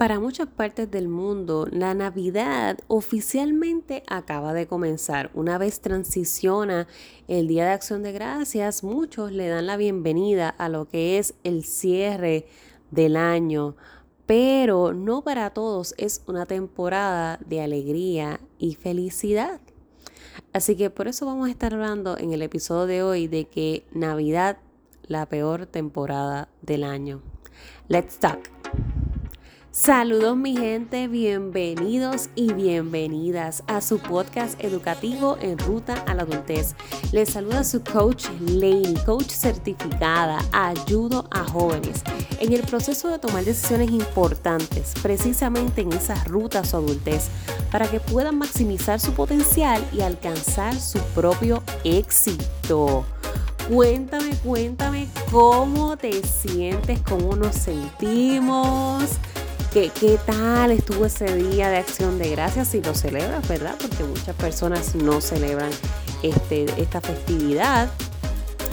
Para muchas partes del mundo, la Navidad oficialmente acaba de comenzar. Una vez transiciona el Día de Acción de Gracias, muchos le dan la bienvenida a lo que es el cierre del año, pero no para todos es una temporada de alegría y felicidad. Así que por eso vamos a estar hablando en el episodio de hoy de que Navidad, la peor temporada del año. Let's talk. Saludos mi gente, bienvenidos y bienvenidas a su podcast educativo en ruta a la adultez. Les saluda su coach Lady, coach certificada, ayudo a jóvenes en el proceso de tomar decisiones importantes, precisamente en esas rutas a adultez, para que puedan maximizar su potencial y alcanzar su propio éxito. Cuéntame, cuéntame cómo te sientes, cómo nos sentimos ¿Qué, ¿Qué tal estuvo ese día de acción de gracias? Si lo celebras, ¿verdad? Porque muchas personas no celebran este, esta festividad.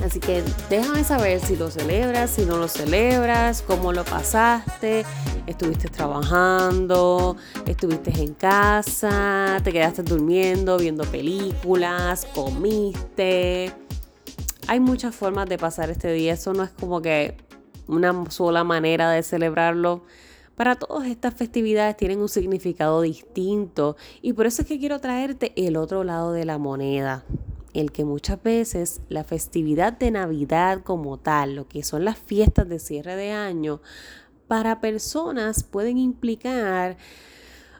Así que déjame saber si lo celebras, si no lo celebras, cómo lo pasaste, estuviste trabajando, estuviste en casa, te quedaste durmiendo, viendo películas, comiste. Hay muchas formas de pasar este día, eso no es como que una sola manera de celebrarlo. Para todas estas festividades tienen un significado distinto y por eso es que quiero traerte el otro lado de la moneda, el que muchas veces la festividad de Navidad como tal, lo que son las fiestas de cierre de año, para personas pueden implicar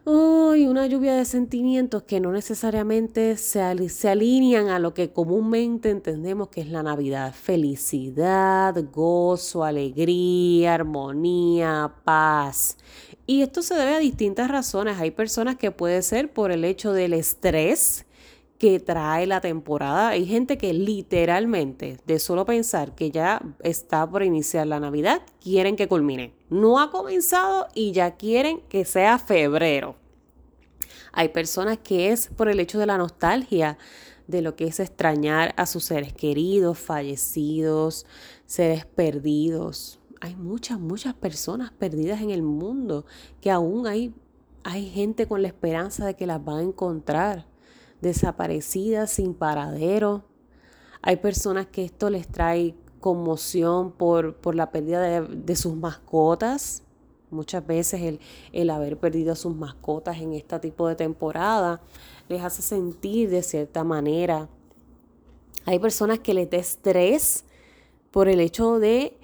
Uy, una lluvia de sentimientos que no necesariamente se, se, alinean a lo que comúnmente entendemos que es la Navidad. Felicidad, gozo, alegría, armonía, paz. Y esto se debe a distintas razones. Hay personas que puede ser por el hecho del estrés que trae la temporada. Hay gente que literalmente, de solo pensar que ya está por iniciar la Navidad, quieren que culmine. No ha comenzado y ya quieren que sea febrero. Hay personas que es por el hecho de la nostalgia, de lo que es extrañar a sus seres queridos, fallecidos, seres perdidos. Hay muchas, muchas personas perdidas en el mundo que aún hay, hay gente con la esperanza de que las van a encontrar desaparecidas, sin paradero. Hay personas que esto les trae conmoción por, por la pérdida de, sus mascotas. Muchas veces el, el haber perdido a sus mascotas en este tipo de temporada les hace sentir de cierta manera. Hay personas que les da estrés por el hecho de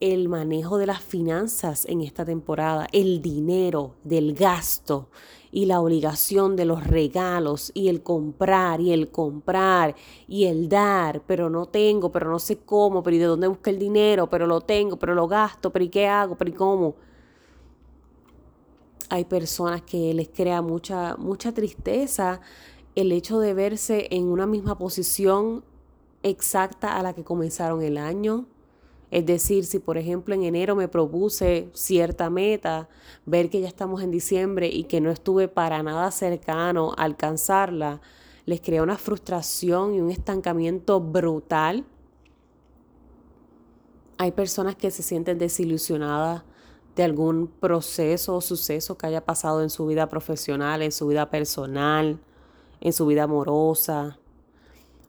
el manejo de las finanzas en esta temporada, el dinero, del gasto y la obligación de los regalos y el comprar y el comprar y el dar, pero no tengo, pero no sé cómo, pero ¿y de dónde busco el dinero? Pero lo tengo, pero lo gasto, pero ¿y qué hago? ¿Pero y cómo? Hay personas que les crea mucha, mucha tristeza el hecho de verse en una misma posición exacta a la que comenzaron el año es decir, si por ejemplo en enero me propuse cierta meta, ver que ya estamos en diciembre y que no estuve para nada cercano a alcanzarla, les crea una frustración y un estancamiento brutal. Hay personas que se sienten desilusionadas de algún proceso o suceso que haya pasado en su vida profesional, en su vida personal, en su vida amorosa.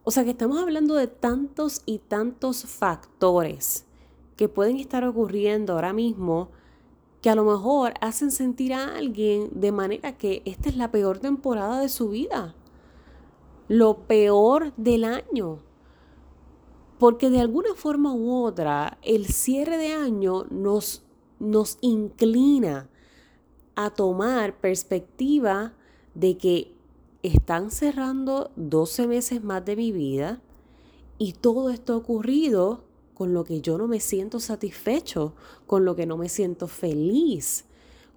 O sea que estamos hablando de tantos y tantos factores que pueden estar ocurriendo ahora mismo que a lo mejor hacen sentir a alguien de manera que esta es la peor temporada de su vida, lo peor del año. Porque de alguna forma u otra, el cierre de año nos, nos inclina a tomar perspectiva de que están cerrando 12 meses más de mi vida y todo esto ha ocurrido con lo que yo no me siento satisfecho, con lo que no me siento feliz.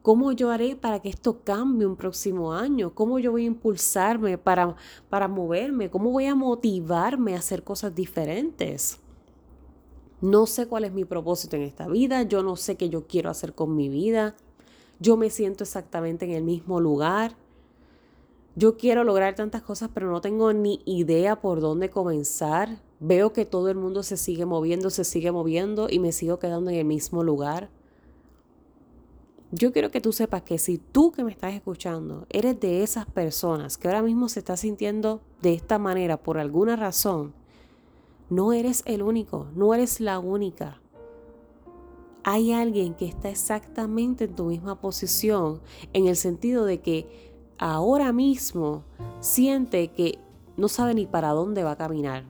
¿Cómo yo haré para que esto cambie un próximo año? ¿Cómo yo voy a impulsarme para, para moverme? ¿Cómo voy a motivarme a hacer cosas diferentes? No sé cuál es mi propósito en esta vida, yo no sé qué yo quiero hacer con mi vida, yo me siento exactamente en el mismo lugar. Yo quiero lograr tantas cosas, pero no tengo ni idea por dónde comenzar. Veo que todo el mundo se sigue moviendo, se sigue moviendo y me sigo quedando en el mismo lugar. yo quiero que tú sepas que si tú que me estás escuchando eres de esas personas que ahora mismo se está sintiendo de esta manera por alguna razón, no eres el único, no eres la única. Hay alguien que está exactamente en tu misma posición en el sentido de que ahora mismo siente que no sabe ni para dónde va a caminar,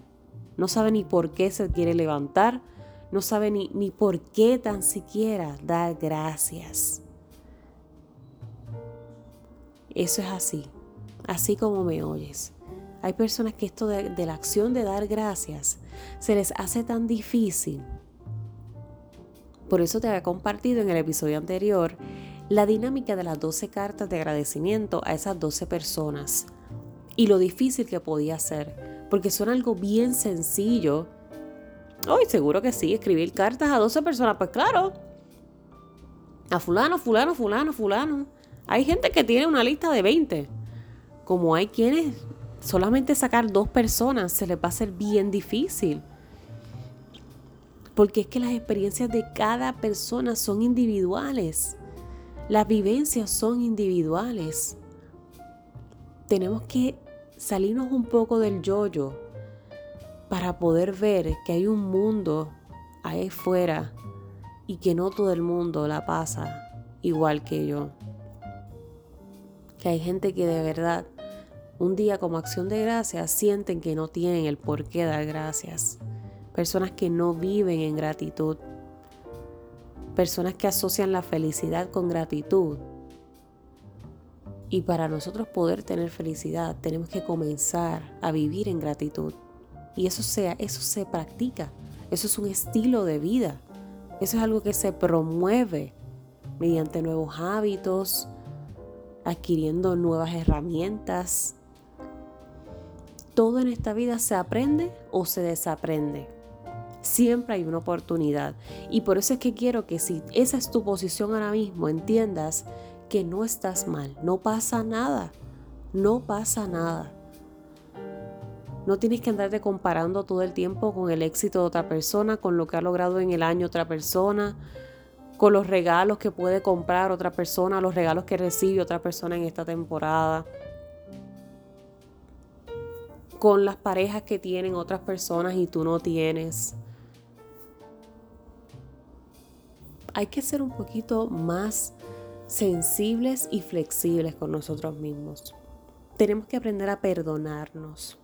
no sabe ni por qué se quiere levantar, no sabe ni, ni por qué tan siquiera dar gracias. Eso es así, así como me oyes. Hay personas que esto de, la acción de dar gracias se les hace tan difícil. Por eso te había compartido en el episodio anterior la dinámica de las 12 cartas de agradecimiento a esas 12 personas y lo difícil que podía ser, porque son algo bien sencillo. Hoy seguro que sí, escribir cartas a 12 personas, pues claro. A fulano, fulano, fulano, fulano. Hay gente que tiene una lista de 20. Como hay quienes solamente sacar dos personas se les va a ser bien difícil. Porque es que las experiencias de cada persona son individuales. Las vivencias son individuales. Tenemos que salirnos un poco del yoyo para poder ver que hay un mundo ahí fuera y que no todo el mundo la pasa igual que yo que hay gente que de verdad un día como acción de gracias sienten que no tienen el por qué dar gracias. Personas que no viven en gratitud. Personas que asocian la felicidad con gratitud. Y para nosotros poder tener felicidad tenemos que comenzar a vivir en gratitud. Y eso, sea, eso se practica. Eso es un estilo de vida. Eso es algo que se promueve mediante nuevos hábitos, adquiriendo nuevas herramientas. Todo en esta vida se aprende o se desaprende. Siempre hay una oportunidad. Y por eso es que quiero que si esa es tu posición ahora mismo, entiendas que no estás mal. No pasa nada. No pasa nada. No tienes que andarte comparando todo el tiempo con el éxito de otra persona, con lo que ha logrado en el año otra persona con los regalos que puede comprar otra persona, los regalos que recibe otra persona en esta temporada, con las parejas que tienen otras personas y tú no tienes. Hay que ser un poquito más sensibles y flexibles con nosotros mismos. Tenemos que aprender a perdonarnos.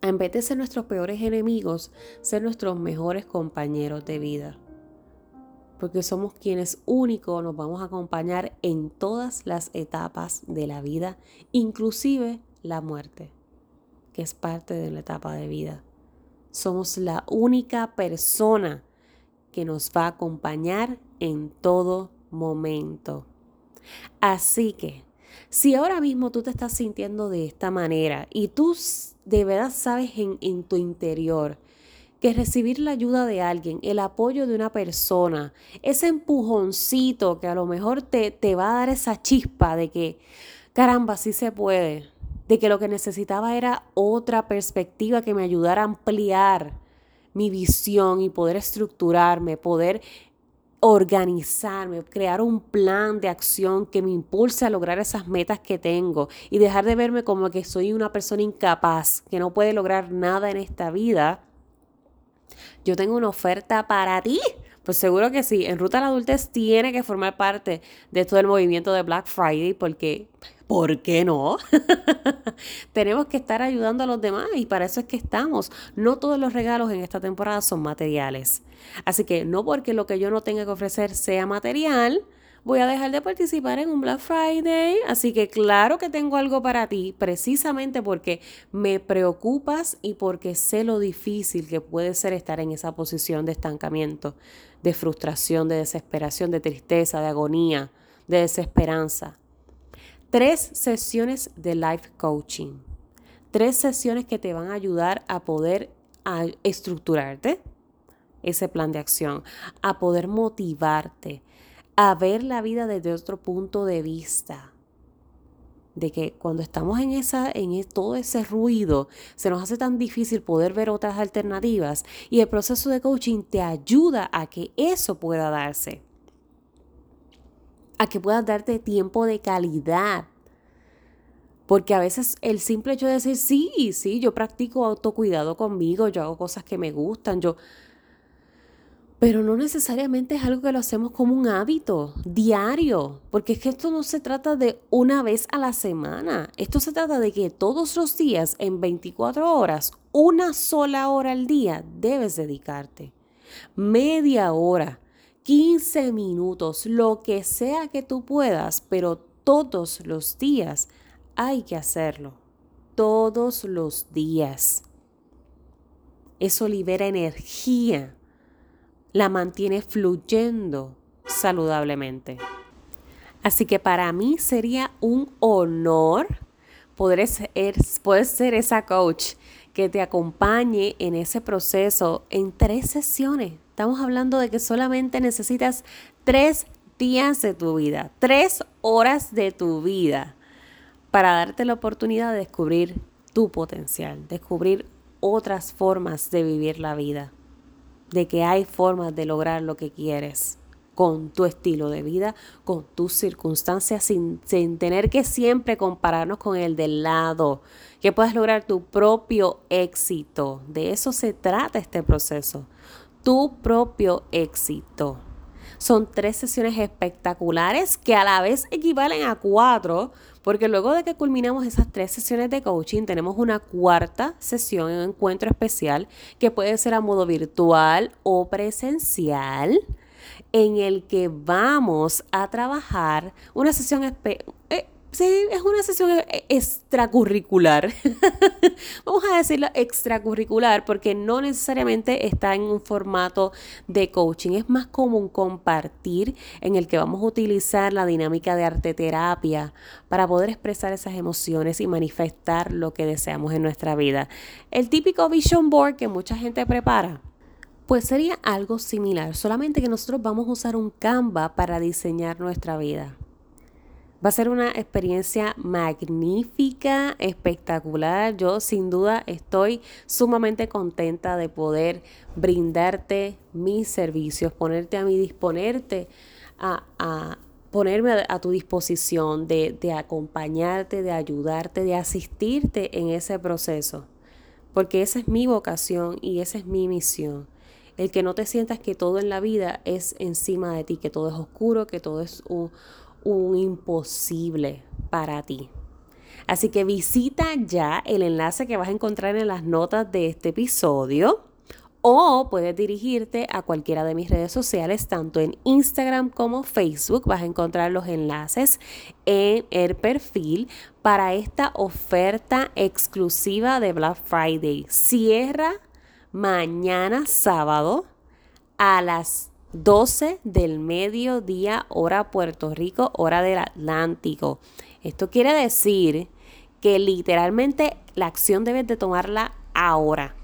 En vez de ser nuestros peores enemigos, ser nuestros mejores compañeros de vida porque somos quienes únicos nos vamos a acompañar en todas las etapas de la vida, inclusive la muerte, que es parte de la etapa de vida. Somos la única persona que nos va a acompañar en todo momento. Así que, si ahora mismo tú te estás sintiendo de esta manera y tú de verdad sabes en, en tu interior que recibir la ayuda de alguien, el apoyo de una persona, ese empujoncito que a lo mejor te, te va a dar esa chispa de que, caramba, sí se puede, de que lo que necesitaba era otra perspectiva que me ayudara a ampliar mi visión y poder estructurarme, poder organizarme, crear un plan de acción que me impulse a lograr esas metas que tengo y dejar de verme como que soy una persona incapaz, que no puede lograr nada en esta vida yo tengo una oferta para ti. Pues seguro que sí, en Ruta a la Adultez tiene que formar parte de todo el movimiento de Black Friday porque, ¿por qué no? Tenemos que estar ayudando a los demás y para eso es que estamos. No todos los regalos en esta temporada son materiales. Así que no porque lo que yo no tenga que ofrecer sea material, voy a dejar de participar en un Black Friday. Así que claro que tengo algo para ti, precisamente porque me preocupas y porque sé lo difícil que puede ser estar en esa posición de estancamiento, de frustración, de desesperación, de tristeza, de agonía, de desesperanza. Tres sesiones de life coaching. Tres sesiones que te van a ayudar a poder estructurarte ese plan de acción, a poder motivarte, a ver la vida desde otro punto de vista. De que cuando estamos en, esa, en e, todo ese ruido, se nos hace tan difícil poder ver otras alternativas y el proceso de coaching te ayuda a que eso pueda darse. A que puedas darte tiempo de calidad. Porque a veces el simple hecho de decir, sí, sí, yo practico autocuidado conmigo, yo hago cosas que me gustan, yo pero no necesariamente es algo que lo hacemos como un hábito diario, porque es que esto no se trata de una vez a la semana, esto se trata de que todos los días, en 24 horas, una sola hora al día, debes dedicarte. Media hora, 15 minutos, lo que sea que tú puedas, pero todos los días hay que hacerlo. Todos los días. Eso libera energía la mantiene fluyendo saludablemente. Así que para mí sería un honor poder ser, poder ser esa coach que te acompañe en ese proceso en tres sesiones. Estamos hablando de que solamente necesitas tres días de tu vida, tres horas de tu vida para darte la oportunidad de descubrir tu potencial, descubrir otras formas de vivir la vida de que hay formas de lograr lo que quieres con tu estilo de vida, con tus circunstancias, sin, tener que siempre compararnos con el del lado, que puedas lograr tu propio éxito. De eso se trata este proceso, tu propio éxito. Son tres sesiones espectaculares que a la vez equivalen a cuatro, porque luego de que culminamos esas tres sesiones de coaching, tenemos una cuarta sesión, un encuentro especial, que puede ser a modo virtual o presencial en el que vamos a trabajar una sesión eh, Sí, es una sesión e-, extracurricular. Vamos a decirlo extracurricular porque no necesariamente está en un formato de coaching. Es más como un compartir en el que vamos a utilizar la dinámica de arte terapia para poder expresar esas emociones y manifestar lo que deseamos en nuestra vida. El típico vision board que mucha gente prepara. Pues sería algo similar, solamente que nosotros vamos a usar un Canva para diseñar nuestra vida. Va a ser una experiencia magnífica, espectacular. Yo sin duda estoy sumamente contenta de poder brindarte mis servicios, ponerte a mi disponerte a, ponerme a, tu disposición, de, de acompañarte, de ayudarte, de asistirte en ese proceso. Porque esa es mi vocación y esa es mi misión. El que no te sientas que todo en la vida es encima de ti, que todo es oscuro, que todo es un, un imposible para ti. Así que visita ya el enlace que vas a encontrar en las notas de este episodio o puedes dirigirte a cualquiera de mis redes sociales, tanto en Instagram como Facebook. Vas a encontrar los enlaces en el perfil para esta oferta exclusiva de Black Friday. Cierra mañana sábado a las 12 del mediodía, hora Puerto Rico, hora del Atlántico. Esto quiere decir que literalmente la acción debes de tomarla ahora.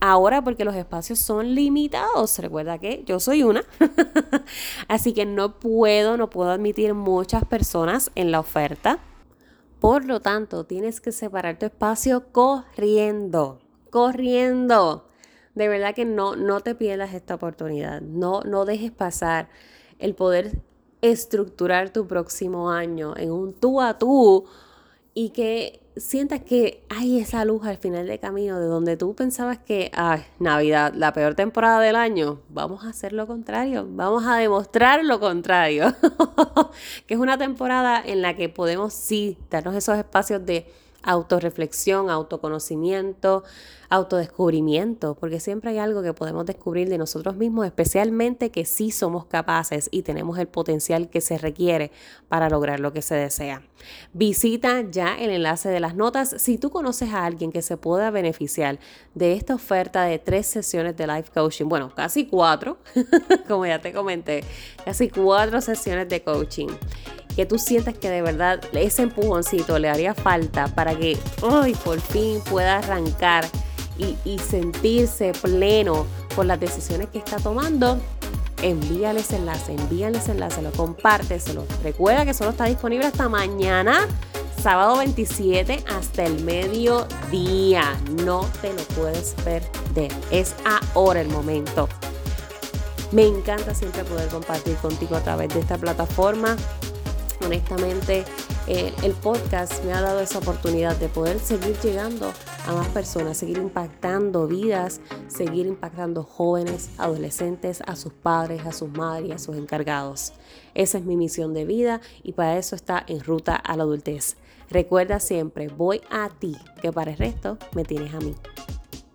Ahora porque los espacios son limitados. Recuerda que yo soy una. Así que no puedo, no puedo admitir muchas personas en la oferta. Por lo tanto, tienes que separar tu espacio corriendo. Corriendo de verdad que no, no te pierdas esta oportunidad, no, no dejes pasar el poder estructurar tu próximo año en un tú a tú y que sientas que hay esa luz al final del camino de donde tú pensabas que, ay, Navidad, la peor temporada del año, vamos a hacer lo contrario, vamos a demostrar lo contrario, que es una temporada en la que podemos sí darnos esos espacios de autorreflexión, autoconocimiento, autodescubrimiento, porque siempre hay algo que podemos descubrir de nosotros mismos, especialmente que sí somos capaces y tenemos el potencial que se requiere para lograr lo que se desea. Visita ya el enlace de las notas si tú conoces a alguien que se pueda beneficiar de esta oferta de tres sesiones de life coaching, bueno, casi cuatro, como ya te comenté, casi cuatro sesiones de coaching que tú sientas que de verdad ese empujoncito le haría falta para que hoy por fin pueda arrancar y, sentirse pleno con las decisiones que está tomando, envíales enlace, envíales enlace, lo compárteselo. Recuerda que solo está disponible hasta mañana, sábado 27, hasta el mediodía. No te lo puedes perder. Es ahora el momento. Me encanta siempre poder compartir contigo a través de esta plataforma. Honestamente, eh, el podcast me ha dado esa oportunidad de poder seguir llegando a más personas, seguir impactando vidas, seguir impactando jóvenes, adolescentes, a sus padres, a sus madres a sus encargados. Esa es mi misión de vida y para eso está en ruta a la adultez. Recuerda siempre, voy a ti, que para el resto me tienes a mí.